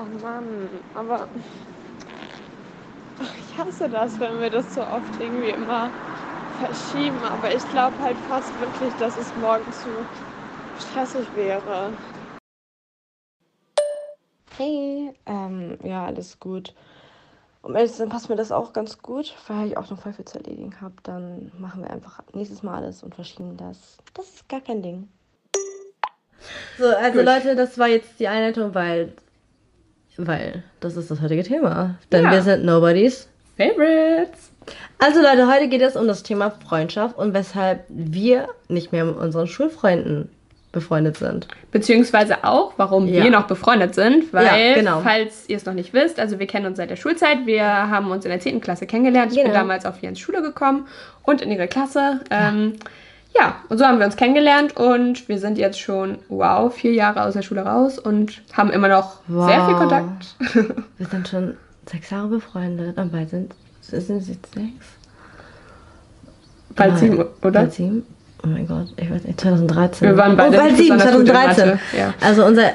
Oh Mann, aber Ach, ich hasse das, wenn wir das so oft irgendwie immer verschieben. Aber ich glaube halt fast wirklich, dass es morgen zu stressig wäre. Hey, ähm, ja, alles gut. Um ehrlich zu sein, passt mir das auch ganz gut, weil ich auch noch voll viel zu erledigen habe. Dann machen wir einfach nächstes Mal alles und verschieben das. Das ist gar kein Ding. So, also Gut. Leute, das war jetzt die Einleitung, weil, weil das ist das heutige Thema. Denn ja. wir sind Nobody's Favorites. Also Leute, heute geht es um das Thema Freundschaft und weshalb wir nicht mehr mit unseren Schulfreunden befreundet sind. Beziehungsweise auch, warum ja. wir noch befreundet sind, weil, ja, genau. falls ihr es noch nicht wisst, also wir kennen uns seit der Schulzeit, wir haben uns in der 10. Klasse kennengelernt. Ich genau. bin damals auf Jens Schule gekommen und in ihre Klasse. Ähm, ja. und so haben wir uns kennengelernt und wir sind jetzt schon, wow, vier Jahre aus der Schule raus und haben immer noch wow. sehr viel Kontakt. wir sind schon sechs Jahre befreundet und bald sind, sind es jetzt sechs. Bald sieben, oder? Bald sieben. Oh mein Gott, ich weiß nicht, 2013. Wir waren beide oh, bald 7, 2013. Ja. Also unser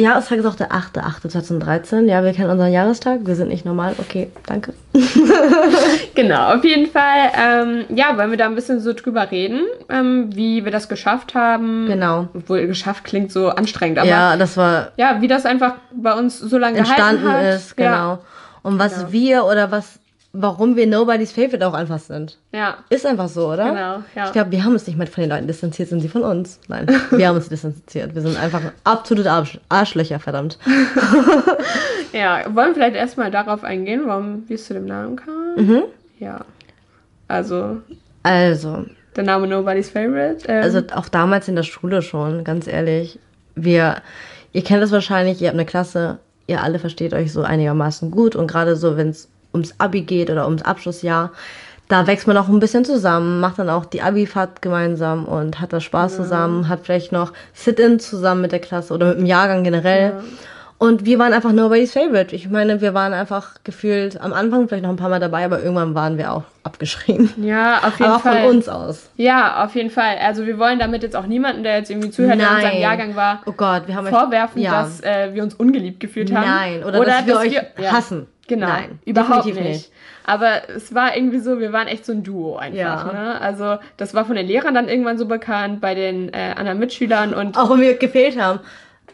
Jahrestag ist auch der 8.8.2013. Ja, wir kennen unseren Jahrestag. Wir sind nicht normal. Okay, danke. genau, auf jeden Fall. Ähm, ja, wollen wir da ein bisschen so drüber reden, ähm, wie wir das geschafft haben. Genau. Obwohl geschafft klingt so anstrengend, aber. Ja, das war. Ja, wie das einfach bei uns so lange entstanden ist, genau. Ja. Und was genau. wir oder was warum wir Nobody's Favorite auch einfach sind. Ja. Ist einfach so, oder? Genau, ja. Ich glaube, wir haben uns nicht mal von den Leuten distanziert, sind sie von uns. Nein, wir haben uns distanziert. Wir sind einfach absolute Arsch Arschlöcher, verdammt. ja, wollen wir vielleicht erstmal darauf eingehen, warum wie es zu dem Namen kam? Mhm. Ja. Also. Also. Der Name Nobody's Favorite. Ähm. Also auch damals in der Schule schon, ganz ehrlich. Wir, ihr kennt das wahrscheinlich, ihr habt eine Klasse, ihr alle versteht euch so einigermaßen gut und gerade so, wenn es ums Abi geht oder ums Abschlussjahr, da wächst man auch ein bisschen zusammen, macht dann auch die Abi-Fahrt gemeinsam und hat da Spaß ja. zusammen, hat vielleicht noch Sit-In zusammen mit der Klasse oder mit dem Jahrgang generell. Ja. Und wir waren einfach nobody's favorite. Ich meine, wir waren einfach gefühlt am Anfang vielleicht noch ein paar Mal dabei, aber irgendwann waren wir auch abgeschrieben. Ja, auf jeden aber Fall. von uns aus. Ja, auf jeden Fall. Also wir wollen damit jetzt auch niemanden, der jetzt irgendwie zuhört, Nein. der in unserem Jahrgang war, oh Gott, wir haben vorwerfen, ja. dass äh, wir uns ungeliebt gefühlt haben. Nein, oder, oder dass, wir dass euch wir, hassen. Genau. Nein, überhaupt nicht. nicht. Aber es war irgendwie so, wir waren echt so ein Duo einfach. Ja. Ne? Also das war von den Lehrern dann irgendwann so bekannt, bei den äh, anderen Mitschülern und. Auch wenn wir gefehlt haben.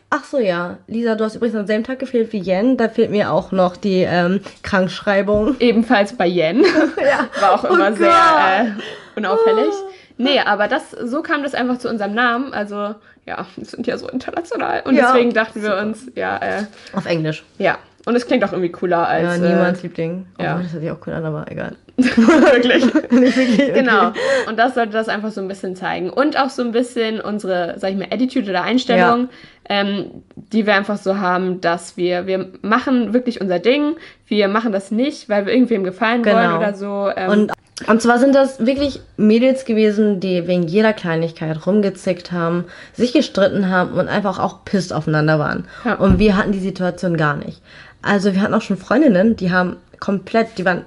Ach so, ja. Lisa, du hast übrigens am selben Tag gefehlt wie Jen. Da fehlt mir auch noch die ähm, Krankschreibung. Ebenfalls bei Jen. ja. War auch immer oh sehr äh, unauffällig. Oh. Nee, aber das, so kam das einfach zu unserem Namen. Also, ja, wir sind ja so international. Und ja. deswegen dachten wir uns, ja. Äh, Auf Englisch. Ja, und es klingt auch irgendwie cooler als. Ja, niemands äh, Liebling. Ja. Oh, das hört sich auch cool an, aber egal. wirklich. Nicht wirklich. Okay. Genau. Und das sollte das einfach so ein bisschen zeigen. Und auch so ein bisschen unsere, sag ich mal, Attitude oder Einstellung, ja. ähm, die wir einfach so haben, dass wir, wir machen wirklich unser Ding. Wir machen das nicht, weil wir irgendwem gefallen genau. wollen oder so. Ähm, und und zwar sind das wirklich Mädels gewesen, die wegen jeder Kleinigkeit rumgezickt haben, sich gestritten haben und einfach auch pisst aufeinander waren. Ja. Und wir hatten die Situation gar nicht. Also wir hatten auch schon Freundinnen, die haben komplett, die waren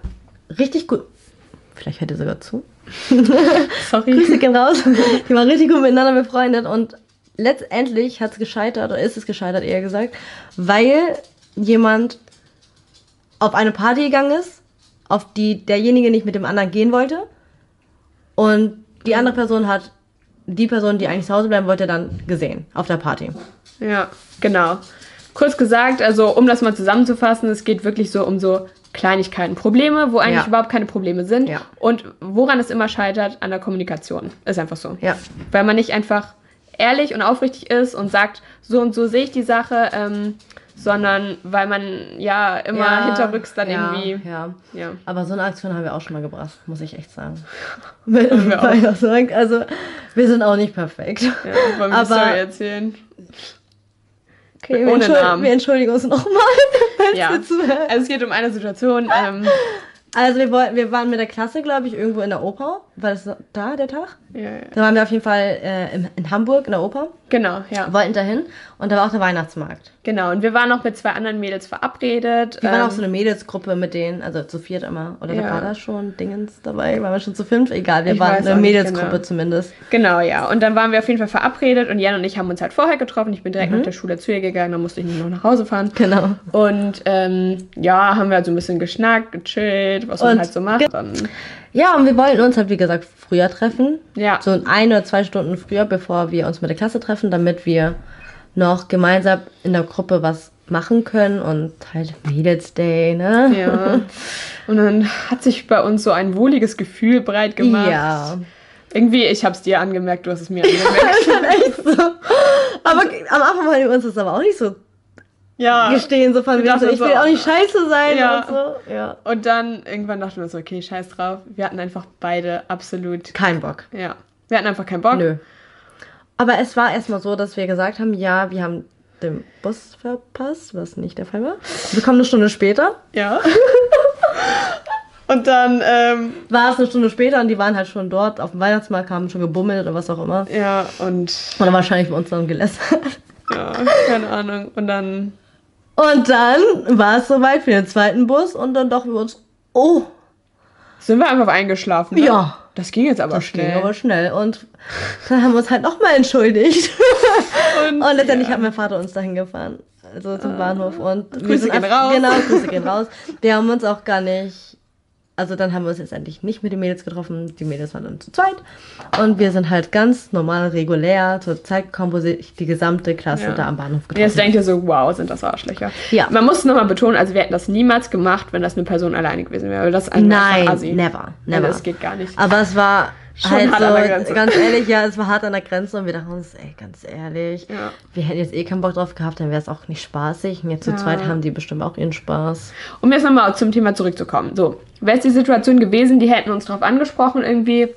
richtig gut. Vielleicht hört ihr sogar zu. Sorry. Grüße gehen raus. Die waren richtig gut miteinander befreundet und letztendlich hat es gescheitert, oder ist es gescheitert eher gesagt, weil jemand auf eine Party gegangen ist, auf die derjenige nicht mit dem anderen gehen wollte. Und die andere Person hat die Person, die eigentlich zu Hause bleiben wollte, dann gesehen auf der Party. Ja, genau kurz gesagt, also um das mal zusammenzufassen, es geht wirklich so um so Kleinigkeiten, Probleme, wo eigentlich ja. überhaupt keine Probleme sind. Ja. Und woran es immer scheitert, an der Kommunikation. Ist einfach so. Ja. Weil man nicht einfach ehrlich und aufrichtig ist und sagt, so und so sehe ich die Sache, ähm, sondern weil man ja immer ja, hinterrücks dann ja, irgendwie. Ja. ja. Aber so eine Aktion haben wir auch schon mal gebracht, muss ich echt sagen. wir auch. Also, wir sind auch nicht perfekt. Ja, wollen wir Story erzählen? Okay, ohne wir Namen. Wir entschuldigen uns nochmal. ja. Also es geht um eine Situation. Ähm, also wir, wollten, wir waren mit der Klasse, glaube ich, irgendwo in der Oper. War das da der Tag? Ja, ja. Da waren wir auf jeden Fall äh, in, in, Hamburg in der Oper. Genau, ja. Wollten dahin und da war auch der Weihnachtsmarkt. Genau, und wir waren noch mit zwei anderen Mädels verabredet. Wir ähm, waren auch ähm, so eine Mädelsgruppe mit denen, also zu viert immer. Oder ja. da war da schon Dingens dabei, waren wir schon zu fünf? Egal, wir ich waren eine Mädelsgruppe genau. zumindest. Genau, ja. Und dann waren wir auf jeden Fall verabredet und Jan und ich haben uns halt vorher getroffen. Ich bin direkt mhm. nach der Schule zu ihr gegangen, dann musste ich nur noch nach Hause fahren. Genau. Und ähm, ja, haben wir halt so ein bisschen geschnackt, gechillt, was man halt so macht. Dann ja, und wir wollten uns halt, wie gesagt, früher treffen. Ja. So ein oder zwei Stunden früher, bevor wir uns mit der Klasse treffen, damit wir noch gemeinsam in der Gruppe was machen können und halt Mädels Day, ne? Ja. Und dann hat sich bei uns so ein wohliges Gefühl breit gemacht. Ja. Irgendwie, ich hab's dir angemerkt, du hast es mir angemerkt. echt so. Aber am Anfang war uns das aber auch nicht so ja. gestehen, so von wegen so, ich will auch nicht scheiße sein ja. und so. Ja. Und dann irgendwann dachten wir uns, okay, scheiß drauf. Wir hatten einfach beide absolut keinen Bock. Ja. Wir hatten einfach keinen Bock. Nö. Aber es war erstmal so, dass wir gesagt haben, ja, wir haben den Bus verpasst, was nicht der Fall war. Wir kommen eine Stunde später. Ja. und dann ähm, war es eine Stunde später und die waren halt schon dort auf dem Weihnachtsmarkt, haben schon gebummelt oder was auch immer. Ja, und. Oder wahrscheinlich bei uns dann gelästert. Ja, keine Ahnung. Und dann und dann war es soweit für den zweiten Bus und dann dachten wir uns, oh. Sind wir einfach eingeschlafen? Ne? Ja. Das ging jetzt aber das schnell. Das ging aber schnell. Und dann haben wir uns halt nochmal entschuldigt. Und, und letztendlich ja. hat mein Vater uns dahin gefahren. Also zum ah. Bahnhof. Und Grüße gehen raus. Genau, Grüße gehen raus. Wir haben uns auch gar nicht also dann haben wir uns jetzt endlich nicht mit den Mädels getroffen. Die Mädels waren dann zu zweit. Und wir sind halt ganz normal, regulär zur Zeit gekommen, wo sich die gesamte Klasse ja. da am Bahnhof getroffen hat. Jetzt denkt ihr so, wow, sind das Arschlöcher. Ja. Man muss nochmal betonen, also wir hätten das niemals gemacht, wenn das eine Person alleine gewesen wäre. Das ist Nein, never, never. Also das geht gar nicht. Aber es war Schon halt hart an der Grenze. ganz ehrlich, ja, es war hart an der Grenze und wir dachten uns, ey, ganz ehrlich, ja. wir hätten jetzt eh keinen Bock drauf gehabt, dann wäre es auch nicht spaßig. Und jetzt zu ja. zweit haben die bestimmt auch ihren Spaß. Um jetzt nochmal zum Thema zurückzukommen. So, wäre es die Situation gewesen, die hätten uns drauf angesprochen irgendwie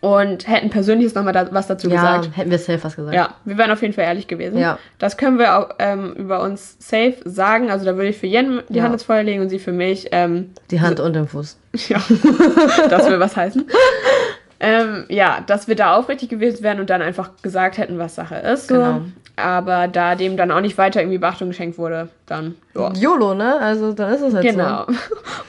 und hätten persönliches nochmal da, was dazu ja, gesagt. hätten wir safe was gesagt. Ja, wir wären auf jeden Fall ehrlich gewesen. Ja. Das können wir auch ähm, über uns safe sagen. Also da würde ich für Jen die ja. Hand ins Feuer legen und sie für mich. Ähm, die Hand so, und den Fuß. Ja, das will was heißen. Ähm, ja, dass wir da aufrichtig gewesen wären und dann einfach gesagt hätten, was Sache ist. Genau. Aber da dem dann auch nicht weiter irgendwie Beachtung geschenkt wurde, dann. Ja. YOLO, ne? Also dann ist es halt genau. so. Genau.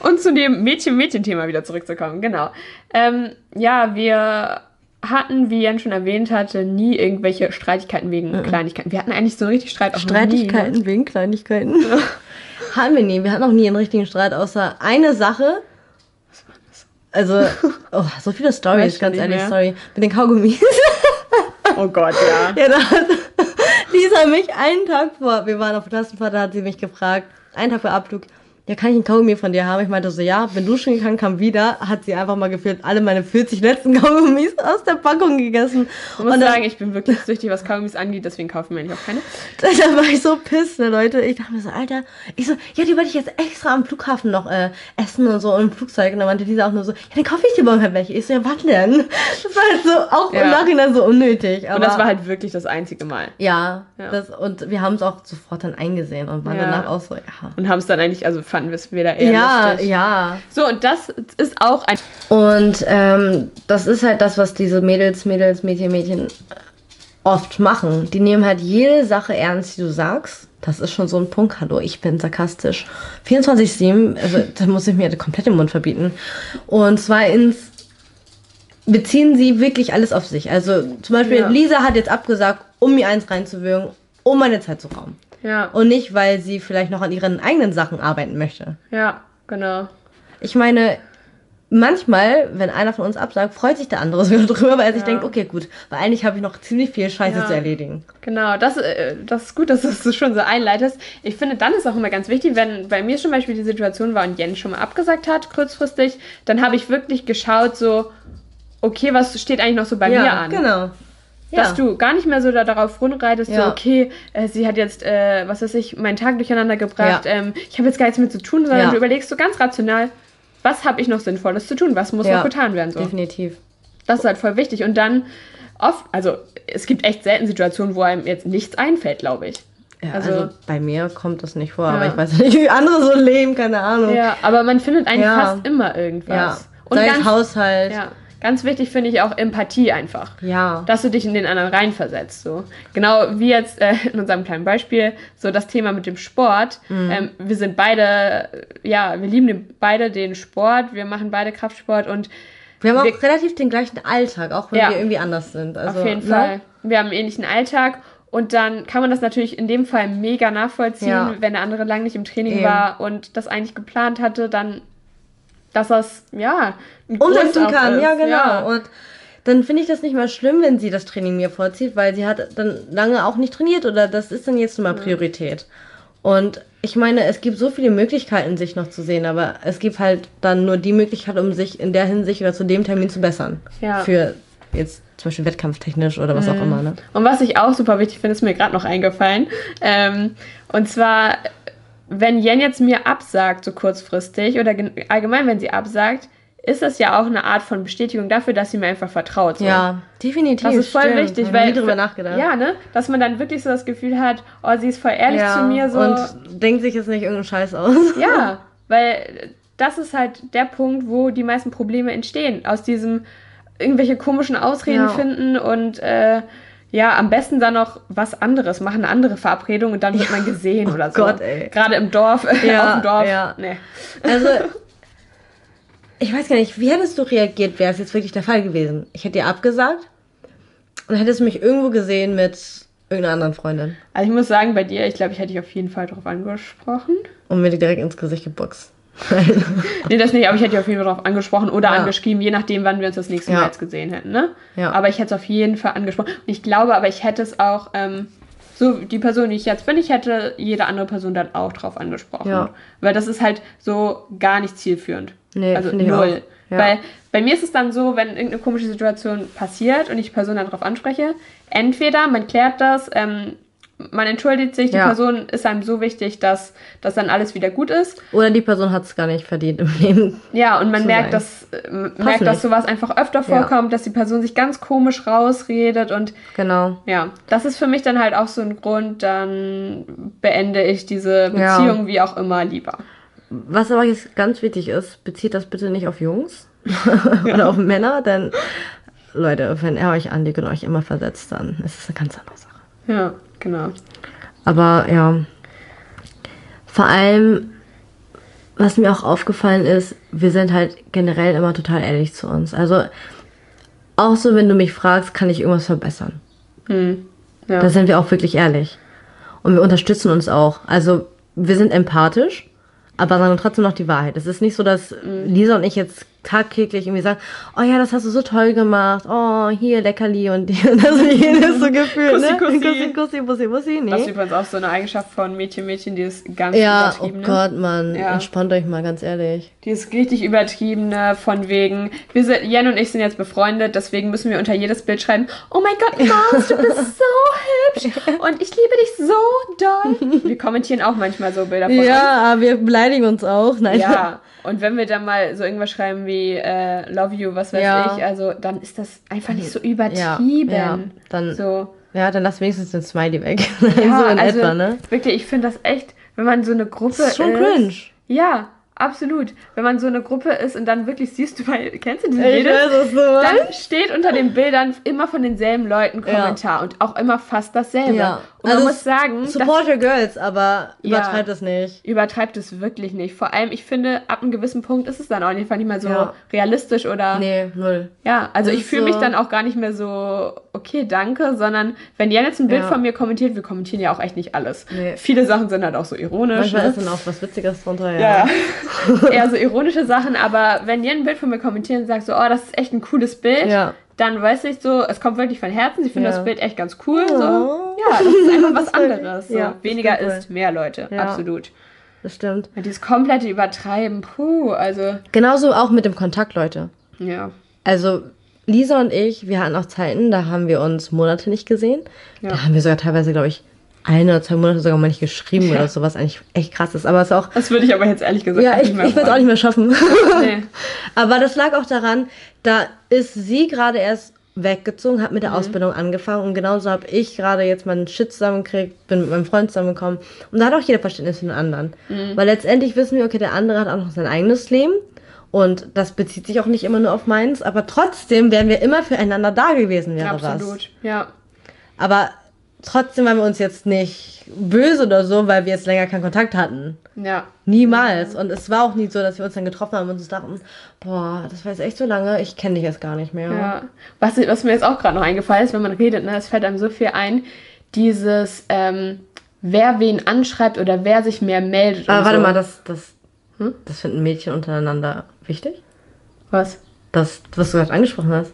Und zu dem Mädchen-Mädchen-Thema wieder zurückzukommen. Genau. Ähm, ja, wir hatten, wie Jan schon erwähnt hatte, nie irgendwelche Streitigkeiten wegen mhm. Kleinigkeiten. Wir hatten eigentlich so einen richtig Streit auch Streitigkeiten nie, ne? wegen Kleinigkeiten? hatten wir nie. Wir hatten auch nie einen richtigen Streit, außer eine Sache also, oh, so viele Stories, ganz ehrlich, mehr. sorry. Mit den Kaugummis. oh Gott, ja. Ja, da hat Lisa mich einen Tag vor, wir waren auf der Klassenfahrt, da hat sie mich gefragt, einen Tag vor Abflug, ja, kann ich einen Kaugummi von dir haben? Ich meinte so, ja, wenn du schon kann, kam wieder, hat sie einfach mal gefühlt alle meine 40 letzten Kaugummis aus der Packung gegessen. Ich muss und sagen, ich bin wirklich süchtig, was Kaugummis angeht, deswegen kaufen wir eigentlich auch keine. Da war ich so pisst, ne, Leute. Ich dachte mir so, Alter, ich so, ja, die wollte ich jetzt extra am Flughafen noch äh, essen und so im Flugzeug. Und dann meinte dieser auch nur so, ja, dann kaufe ich dir morgen halt welche. Ich so, ja, wann denn? Das war halt so, auch ja. im Nachhinein so unnötig. Aber und das war halt wirklich das einzige Mal. Ja, ja. Das, und wir haben es auch sofort dann eingesehen und waren ja. danach auch so, ja. Und haben es dann eigentlich, also fanden wir es wieder eher ja, lustig. Ja, So, und das ist auch ein. Und ähm, das ist halt das, was diese Mädels, Mädels, Mädchen, Mädchen oft machen. Die nehmen halt jede Sache ernst, die du sagst. Das ist schon so ein Punkt. Hallo, ich bin sarkastisch. 24-7, also da muss ich mir komplett den Mund verbieten. Und zwar ins beziehen sie wirklich alles auf sich. Also zum Beispiel, ja. Lisa hat jetzt abgesagt, um mir eins reinzuwirken, um meine Zeit zu rauben. Ja. Und nicht, weil sie vielleicht noch an ihren eigenen Sachen arbeiten möchte. Ja, genau. Ich meine, manchmal, wenn einer von uns absagt, freut sich der andere sogar drüber, weil er ja. sich denkt, okay, gut, weil eigentlich habe ich noch ziemlich viel Scheiße ja. zu erledigen. Genau, das, äh, das ist gut, dass du es schon so einleitest. Ich finde, dann ist auch immer ganz wichtig, wenn bei mir zum Beispiel die Situation war und Jens schon mal abgesagt hat, kurzfristig, dann habe ich wirklich geschaut, so, okay, was steht eigentlich noch so bei ja, mir an? genau. Dass du gar nicht mehr so da darauf rumreitest, ja. so, okay, äh, sie hat jetzt, äh, was weiß ich, meinen Tag durcheinander gebracht, ja. ähm, ich habe jetzt gar nichts mehr zu tun, sondern ja. du überlegst so ganz rational, was habe ich noch Sinnvolles zu tun, was muss noch getan werden. So. Definitiv. Das ist halt voll wichtig. Und dann oft, also es gibt echt selten Situationen, wo einem jetzt nichts einfällt, glaube ich. Ja, also, also, bei mir kommt das nicht vor, aber ich weiß nicht, wie andere so leben, keine Ahnung. Ja, aber man findet eigentlich fast immer irgendwas. Ja. Und Sei ganz, Haushalt. Ja ganz wichtig finde ich auch Empathie einfach. Ja. Dass du dich in den anderen reinversetzt. So. Genau wie jetzt äh, in unserem kleinen Beispiel, so das Thema mit dem Sport. Mhm. Ähm, wir sind beide, ja, wir lieben den, beide den Sport, wir machen beide Kraftsport und wir haben auch relativ den gleichen Alltag, auch wenn ja, wir irgendwie anders sind. Also, auf jeden ne? Fall. Wir haben einen ähnlichen Alltag und dann kann man das natürlich in dem Fall mega nachvollziehen, ja. wenn der andere lang nicht im Training Eben. war und das eigentlich geplant hatte, dann, dass das, ja, umsetzen kann. Ja, genau. Ja. Und dann finde ich das nicht mal schlimm, wenn sie das Training mir vorzieht, weil sie hat dann lange auch nicht trainiert oder das ist dann jetzt mal Priorität. Und ich meine, es gibt so viele Möglichkeiten, sich noch zu sehen, aber es gibt halt dann nur die Möglichkeit, um sich in der Hinsicht oder zu dem Termin zu bessern. Ja. Für jetzt zum Beispiel wettkampftechnisch oder was mhm. auch immer. Ne? Und was ich auch super wichtig finde, ist mir gerade noch eingefallen. Ähm, und zwar, wenn Jen jetzt mir absagt, so kurzfristig, oder allgemein, wenn sie absagt, ist das ja auch eine Art von Bestätigung dafür, dass sie mir einfach vertraut. So. Ja, definitiv. Das ist voll stimmt. wichtig, weil drüber nachgedacht. ja, ne, dass man dann wirklich so das Gefühl hat, oh, sie ist voll ehrlich ja, zu mir so und denkt sich jetzt nicht irgendeinen Scheiß aus. Ja, weil das ist halt der Punkt, wo die meisten Probleme entstehen aus diesem irgendwelche komischen Ausreden ja. finden und äh, ja, am besten dann noch was anderes, machen eine andere Verabredung und dann wird man gesehen oh oder so. Gott, ey. Gerade im Dorf, ja, auf dem Dorf. Ja. Nee. Also ich weiß gar nicht, wie hättest du reagiert, wäre es jetzt wirklich der Fall gewesen? Ich hätte dir abgesagt und hättest mich irgendwo gesehen mit irgendeiner anderen Freundin. Also ich muss sagen, bei dir, ich glaube, ich hätte dich auf jeden Fall darauf angesprochen. Und mir direkt ins Gesicht geboxt. Nee, das nicht, aber ich hätte dich auf jeden Fall darauf angesprochen oder ja. angeschrieben, je nachdem, wann wir uns das nächste Mal jetzt gesehen hätten, ne? Ja. Aber ich hätte es auf jeden Fall angesprochen. Und ich glaube, aber ich hätte es auch, ähm, so die Person, die ich jetzt bin, ich hätte jede andere Person dann auch drauf angesprochen. Ja. Weil das ist halt so gar nicht zielführend. Nee, also null. Ja. Weil bei mir ist es dann so, wenn irgendeine komische Situation passiert und ich die Person dann darauf anspreche, entweder man klärt das, ähm, man entschuldigt sich, die ja. Person ist einem so wichtig, dass, dass dann alles wieder gut ist. Oder die Person hat es gar nicht verdient im Leben. Ja, und man merkt, dass, äh, merkt dass sowas einfach öfter vorkommt, ja. dass die Person sich ganz komisch rausredet und. Genau. Ja, das ist für mich dann halt auch so ein Grund, dann beende ich diese Beziehung ja. wie auch immer lieber. Was aber jetzt ganz wichtig ist, bezieht das bitte nicht auf Jungs oder auf Männer, denn Leute, wenn er euch anlegt und euch immer versetzt, dann ist es eine ganz andere Sache. Ja. Genau. Aber ja, vor allem, was mir auch aufgefallen ist, wir sind halt generell immer total ehrlich zu uns. Also auch so, wenn du mich fragst, kann ich irgendwas verbessern. Hm. Ja. Da sind wir auch wirklich ehrlich. Und wir unterstützen uns auch. Also wir sind empathisch, aber sagen trotzdem noch die Wahrheit. Es ist nicht so, dass hm. Lisa und ich jetzt tagtäglich irgendwie sagen, oh ja, das hast du so toll gemacht, oh, hier Leckerli und, die, und das jedes so gefühlt, kussi, ne? Kussi, kussi, kussi, bussi, bussi, nee. Das ist übrigens auch so eine Eigenschaft von Mädchen, Mädchen, die ist ganz ja, übertrieben. Ja, oh Gott, Mann, ja. entspannt euch mal, ganz ehrlich. Die ist richtig übertriebene, von wegen, wir sind, Jen und ich sind jetzt befreundet, deswegen müssen wir unter jedes Bild schreiben, oh mein Gott, Maus, du bist so hübsch und ich liebe dich so doll. Wir kommentieren auch manchmal so Bilder von ja, uns. Wir beleidigen uns auch, nein. Ja, und wenn wir dann mal so irgendwas schreiben wie äh, Love you, was weiß ja. ich, also dann ist das einfach nicht so übertrieben. Ja. Dann, so. ja, dann lass wenigstens den Smiley weg. Ja, so in also, etwa, ne? Wirklich, ich finde das echt, wenn man so eine Gruppe das ist. Schon ist, cringe. Ja, Absolut. Wenn man so eine Gruppe ist und dann wirklich siehst du, weil, kennst du diese Bilder? Dann steht unter den Bildern immer von denselben Leuten Kommentar ja. und auch immer fast dasselbe. Ja. Und also man muss sagen. Support your girls, aber übertreibt ja, es nicht. Übertreibt es wirklich nicht. Vor allem, ich finde, ab einem gewissen Punkt ist es dann auch einfach nicht mehr so ja. realistisch oder. Nee, null. Ja, also das ich fühle so mich dann auch gar nicht mehr so, okay, danke, sondern wenn Jan jetzt ein Bild von mir kommentiert, wir kommentieren ja auch echt nicht alles. Nee. Viele Sachen sind halt auch so ironisch. Manchmal ne? ist dann auch was Witziges drunter, ja. ja. Eher so ironische Sachen, aber wenn Jan ein Bild von mir kommentiert und sagt so, oh, das ist echt ein cooles Bild, ja. Dann weiß ich so, es kommt wirklich von Herzen, sie finden ja. das Bild echt ganz cool. Oh. So. Ja, das ist einfach was anderes. So. Ja, Weniger ist mehr, Leute. Absolut. Das stimmt. Ja, dieses komplette Übertreiben, puh, also. Genauso auch mit dem Kontakt, Leute. Ja. Also, Lisa und ich, wir hatten auch Zeiten, da haben wir uns Monate nicht gesehen. Ja. Da haben wir sogar teilweise, glaube ich, ein oder zwei Monate sogar mal nicht geschrieben ja. oder so, was eigentlich echt krass ist. Aber es ist auch. Das würde ich aber jetzt ehrlich gesagt ja, nicht ich, mehr ich würde es auch nicht mehr schaffen. Nee. aber das lag auch daran, da ist sie gerade erst weggezogen, hat mit der mhm. Ausbildung angefangen und genauso habe ich gerade jetzt meinen Shit zusammengekriegt, bin mit meinem Freund zusammengekommen und da hat auch jeder Verständnis für den anderen. Mhm. Weil letztendlich wissen wir, okay, der andere hat auch noch sein eigenes Leben Und das bezieht sich auch nicht immer nur auf meins, aber trotzdem wären wir immer füreinander da gewesen, wäre Absolut, was. Absolut, ja. Aber trotzdem waren wir uns jetzt nicht böse oder so, weil wir jetzt länger keinen Kontakt hatten. Ja. Niemals. Und es war auch nie so, dass wir uns dann getroffen haben und uns dachten, boah, das war jetzt echt so lange, ich kenne dich jetzt gar nicht mehr. Ja. Was, was mir jetzt auch gerade noch eingefallen ist, wenn man redet, ne, es fällt einem so viel ein, dieses, ähm, wer wen anschreibt oder wer sich mehr meldet. Aber warte so. mal, das, das, hm? das finden Mädchen untereinander wichtig? Was? Das, was du gerade angesprochen hast.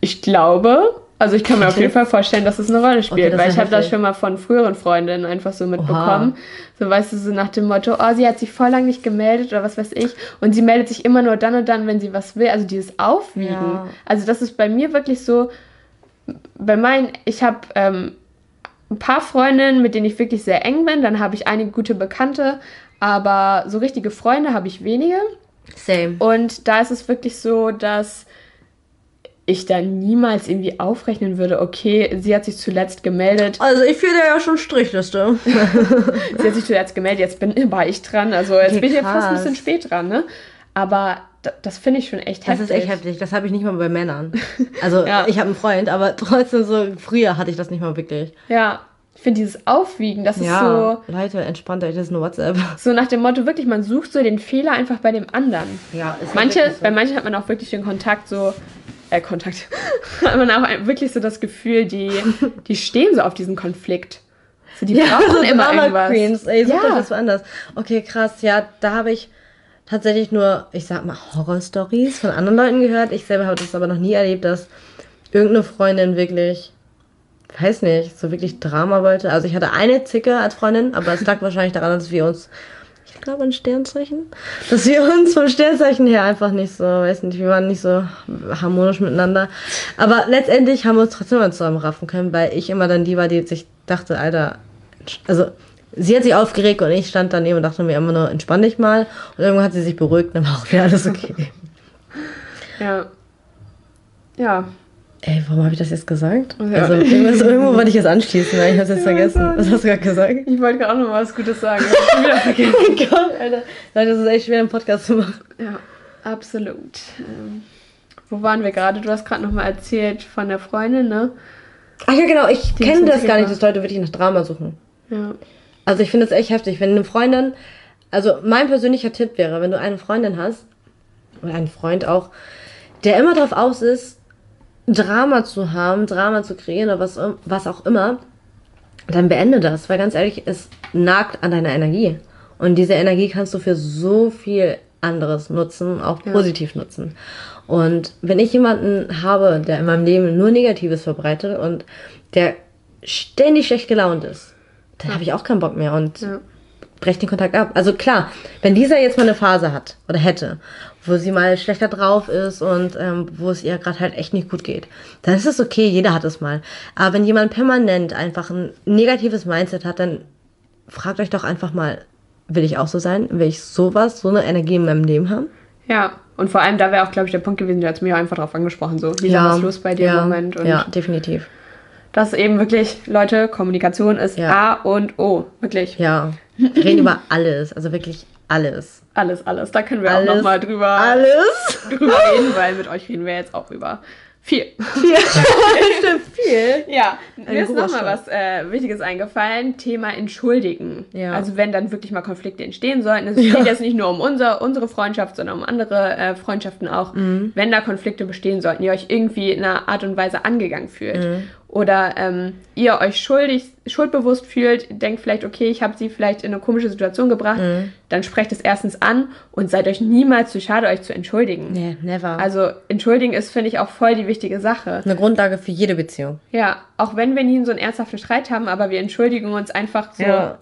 Ich glaube, also ich kann mir auf jeden Fall vorstellen, dass es eine Rolle spielt, weil ich habe das schon mal von früheren Freundinnen einfach so mitbekommen. Oha. So weißt du, so nach dem Motto, oh, sie hat sich voll lang nicht gemeldet oder was weiß ich. Und sie meldet sich immer nur dann und dann, wenn sie was will. Also dieses Aufwiegen. Ja. Also das ist bei mir wirklich so, bei meinen, ich habe ähm, ein paar Freundinnen, mit denen ich wirklich sehr eng bin. Dann habe ich einige gute Bekannte, aber so richtige Freunde habe ich wenige. Same. Und da ist es wirklich so, dass ich da niemals irgendwie aufrechnen würde, okay, sie hat sich zuletzt gemeldet. Also ich fühle ja schon Strichliste. sie hat sich zuletzt gemeldet, jetzt bin war ich dran. Also jetzt okay, bin ich ja fast ein bisschen spät dran, ne? Aber das finde ich schon echt heftig. Das ist echt heftig. Das habe ich nicht mal bei Männern. Also ja. ich habe einen Freund, aber trotzdem so früher hatte ich das nicht mal wirklich. Ja. Ich finde dieses Aufwiegen, das ja, ist so. Leute, entspannt euch, das ist nur WhatsApp. So nach dem Motto, wirklich, man sucht so den Fehler einfach bei dem anderen. Ja, ist Manche, so. Bei manchen hat man auch wirklich den Kontakt so, äh, Kontakt, hat man auch wirklich so das Gefühl, die, die stehen so auf diesen Konflikt. So, die ja, brauchen so immer Drama irgendwas. Queens, ey, sucht ja. das woanders. Okay, krass, ja, da habe ich tatsächlich nur, ich sag mal, Horror-Stories von anderen Leuten gehört. Ich selber habe das aber noch nie erlebt, dass irgendeine Freundin wirklich, weiß nicht, so wirklich Drama wollte. Also ich hatte eine Zicke als Freundin, aber es lag wahrscheinlich daran, dass wir uns glaube ein Sternzeichen, dass wir uns vom Sternzeichen her einfach nicht so, weiß nicht, wir waren nicht so harmonisch miteinander. Aber letztendlich haben wir uns trotzdem mal zusammenraffen können, weil ich immer dann die war, die sich dachte, Alter, also sie hat sich aufgeregt und ich stand daneben und dachte mir immer nur, entspann dich mal. Und irgendwann hat sie sich beruhigt und dann war auch wieder alles okay. ja. Ja, Ey, warum habe ich das jetzt gesagt? Ja. Also irgendwo wollte ich jetzt anschließen, weil ich habe es jetzt vergessen. Was hast du gerade gesagt? Ich wollte gerade auch noch was Gutes sagen. Ich habe wieder vergessen. oh Gott, Alter. Leute, das ist echt schwer, einen Podcast zu machen. Ja, absolut. Ähm, wo waren wir gerade? Du hast gerade noch mal erzählt von der Freundin, ne? Ach ja, genau. Ich kenne das gar nicht, dass Leute wirklich nach Drama suchen. Ja. Also ich finde es echt heftig. Wenn eine Freundin, also mein persönlicher Tipp wäre, wenn du eine Freundin hast, oder einen Freund auch, der immer drauf aus ist, Drama zu haben, Drama zu kreieren oder was, was auch immer, dann beende das, weil ganz ehrlich, es nagt an deiner Energie. Und diese Energie kannst du für so viel anderes nutzen, auch positiv ja. nutzen. Und wenn ich jemanden habe, der in meinem Leben nur Negatives verbreitet und der ständig schlecht gelaunt ist, dann ja. habe ich auch keinen Bock mehr und ja. Breche den Kontakt ab. Also klar, wenn dieser jetzt mal eine Phase hat oder hätte, wo sie mal schlechter drauf ist und ähm, wo es ihr gerade halt echt nicht gut geht, dann ist es okay, jeder hat es mal. Aber wenn jemand permanent einfach ein negatives Mindset hat, dann fragt euch doch einfach mal, will ich auch so sein? Will ich sowas, so eine Energie in meinem Leben haben? Ja, und vor allem, da wäre auch, glaube ich, der Punkt gewesen, der hat mir einfach drauf angesprochen, so, Lisa, ja, was los bei dir ja, im Moment? Und ja, definitiv. Das eben wirklich, Leute, Kommunikation ist ja. A und O, wirklich. Ja, reden über alles, also wirklich alles. Alles, alles. Da können wir alles, auch nochmal drüber, alles. drüber reden, weil mit euch reden wir jetzt auch über viel. Viel. Stimmt, viel. Ja, mir ist nochmal was äh, Wichtiges eingefallen. Thema Entschuldigen. Ja. Also wenn dann wirklich mal Konflikte entstehen sollten. Es ja. geht jetzt nicht nur um unser, unsere Freundschaft, sondern um andere äh, Freundschaften auch. Mhm. Wenn da Konflikte bestehen sollten, ihr euch irgendwie in einer Art und Weise angegangen fühlt. Mhm oder ähm, ihr euch schuldig, schuldbewusst fühlt, denkt vielleicht, okay, ich habe sie vielleicht in eine komische Situation gebracht, mhm. dann sprecht es erstens an und seid euch niemals zu schade, euch zu entschuldigen. Nee, never. Also entschuldigen ist, finde ich, auch voll die wichtige Sache. Eine Grundlage für jede Beziehung. Ja, auch wenn wir nie so einen ernsthaften Streit haben, aber wir entschuldigen uns einfach so. Ja.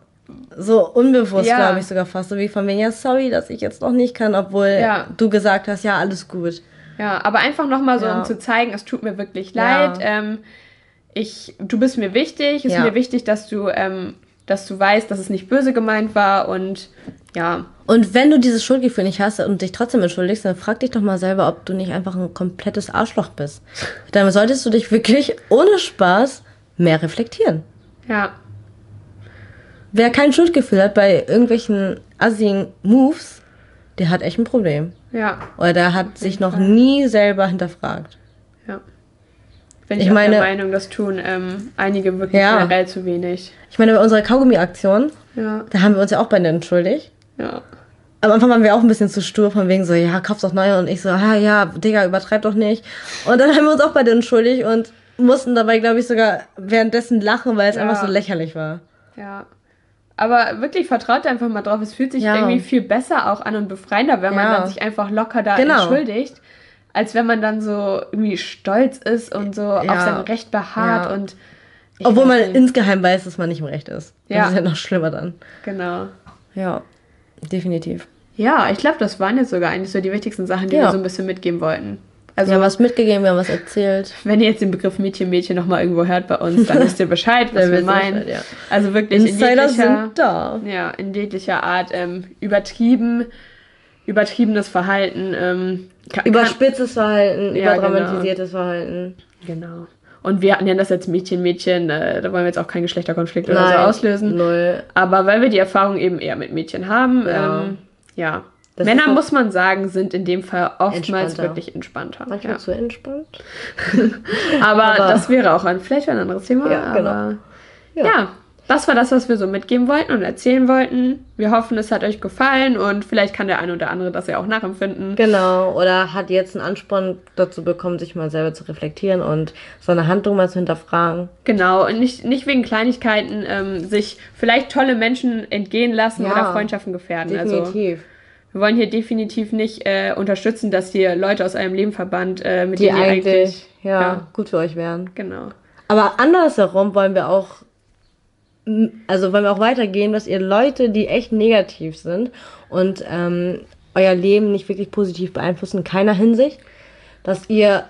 So unbewusst, ja. glaube ich sogar fast. So wie von mir, ja, sorry, dass ich jetzt noch nicht kann, obwohl ja. du gesagt hast, ja, alles gut. Ja, aber einfach nochmal so, um zu zeigen, es tut mir wirklich leid. Ähm, ich, du bist mir wichtig, es ja. ist mir wichtig, dass du, ähm, dass du weißt, dass es nicht böse gemeint war und ja. Und wenn du dieses Schuldgefühl nicht hast und dich trotzdem entschuldigst, dann frag dich doch mal selber, ob du nicht einfach ein komplettes Arschloch bist. Dann solltest du dich wirklich ohne Spaß mehr reflektieren. Ja. Wer kein Schuldgefühl hat bei irgendwelchen assigen Moves, der hat echt ein Problem. Ja. Oder der hat sich noch nie selber hinterfragt. Ja. Bin ich, ich meine, der Meinung, das tun ähm, einige wirklich ja. generell zu wenig. Ich meine, bei unserer Kaugummi-Aktion, ja. da haben wir uns ja auch bei denen entschuldigt. Ja. Am Anfang waren wir auch ein bisschen zu stur, von wegen so, ja, kauf's doch neu. Und ich so, ja, ja, Digga, übertreib doch nicht. Und dann haben wir uns auch bei denen entschuldigt und mussten dabei, glaube ich, sogar währenddessen lachen, weil es ja. einfach so lächerlich war. Ja. Aber wirklich vertraut einfach mal drauf. Es fühlt sich ja. irgendwie viel besser auch an und befreiender, wenn man dann sich einfach locker da genau. entschuldigt als wenn man dann so irgendwie stolz ist und so ja. auf sein Recht beharrt ja. und. Obwohl man nicht. insgeheim weiß, dass man nicht im Recht ist. Das ja. ist ja noch schlimmer dann. Genau. Ja, definitiv. Ja, ich glaube, das waren jetzt sogar eigentlich so die wichtigsten Sachen, die wir so ein bisschen mitgeben wollten. Also, wir haben was mitgegeben, wir haben was erzählt. Wenn ihr jetzt den Begriff Mädchen, Mädchen nochmal irgendwo hört bei uns, dann wisst ihr Bescheid, was wir meinen. Bescheid, ja. Also wirklich Insider in jeglicher, sind da. Ja, in jeglicher Art ähm, übertrieben, übertriebenes Verhalten, ähm, Überspitztes Verhalten, ja, überdramatisiertes genau. Verhalten. Genau. Und wir nennen das jetzt Mädchen, Mädchen, äh, da wollen wir jetzt auch keinen Geschlechterkonflikt Nein, oder so auslösen. Null. Aber weil wir die Erfahrung eben eher mit Mädchen haben, ja. Ähm, ja. Männer, muss man sagen, sind in dem Fall oftmals wirklich entspannter. Manchmal ja. zu entspannt. aber, aber, das wäre auch ein, vielleicht ein anderes Thema. Ja, genau. Ja. ja das war das, was wir so mitgeben wollten und erzählen wollten. Wir hoffen, es hat euch gefallen und vielleicht kann der eine oder andere das ja auch nachempfinden. Genau, oder hat jetzt einen Ansporn dazu bekommen, sich mal selber zu reflektieren und seine Handlung mal zu hinterfragen. Genau, und nicht, nicht wegen Kleinigkeiten ähm, sich vielleicht tolle Menschen entgehen lassen ja, oder Freundschaften gefährden. Also definitiv. Also, wir wollen hier definitiv nicht äh, unterstützen, dass hier Leute aus eurem Leben verbannt, äh, mit Die denen ihr eigentlich, eigentlich ja, ja, gut für euch wären. Genau. Aber andersherum wollen wir auch also wollen wir auch weitergehen, dass ihr Leute, die echt negativ sind und ähm, euer Leben nicht wirklich positiv beeinflussen, in keiner Hinsicht, dass ihr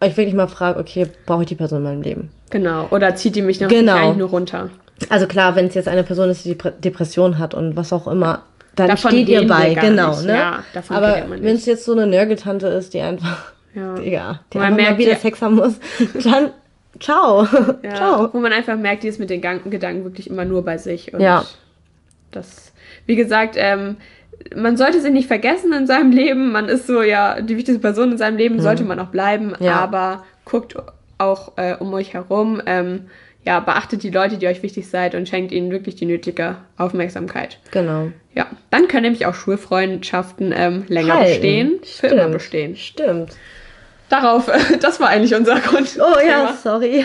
euch wirklich mal fragt, okay, brauche ich die Person in meinem Leben? Genau, oder zieht die mich noch genau. eigentlich nur runter? Also klar, wenn es jetzt eine Person ist, die Depression hat und was auch immer, dann davon steht ihr bei, genau, nicht. ne? Ja, Aber wenn es jetzt so eine Nörgeltante ist, die einfach, ja, ja die man einfach merkt, mal wieder Sex haben muss, dann Ciao. Ja, Ciao. Wo man einfach merkt, die ist mit den Gedanken wirklich immer nur bei sich. Und ja. Das, wie gesagt, ähm, man sollte sie nicht vergessen in seinem Leben. Man ist so, ja, die wichtigste Person in seinem Leben, mhm. sollte man auch bleiben. Ja. Aber guckt auch äh, um euch herum. Ähm, ja, beachtet die Leute, die euch wichtig seid und schenkt ihnen wirklich die nötige Aufmerksamkeit. Genau. Ja, dann können nämlich auch Schulfreundschaften ähm, länger Halten. bestehen, für immer bestehen. Stimmt. Darauf, das war eigentlich unser Grund. Oh ja, sorry.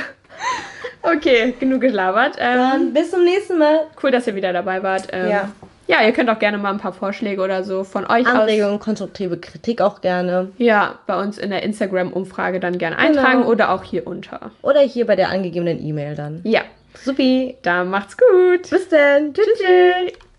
Okay, genug gelabert. Ähm, Dann bis zum nächsten Mal. Cool, dass ihr wieder dabei wart. Ähm, ja. Ja, ihr könnt auch gerne mal ein paar Vorschläge oder so von euch Anregungen, aus. konstruktive Kritik auch gerne. Ja, bei uns in der Instagram-Umfrage dann gerne genau. eintragen oder auch hier unter. Oder hier bei der angegebenen E-Mail dann. Ja. Supi. Dann macht's gut. Bis dann. Tschüss. tschüss.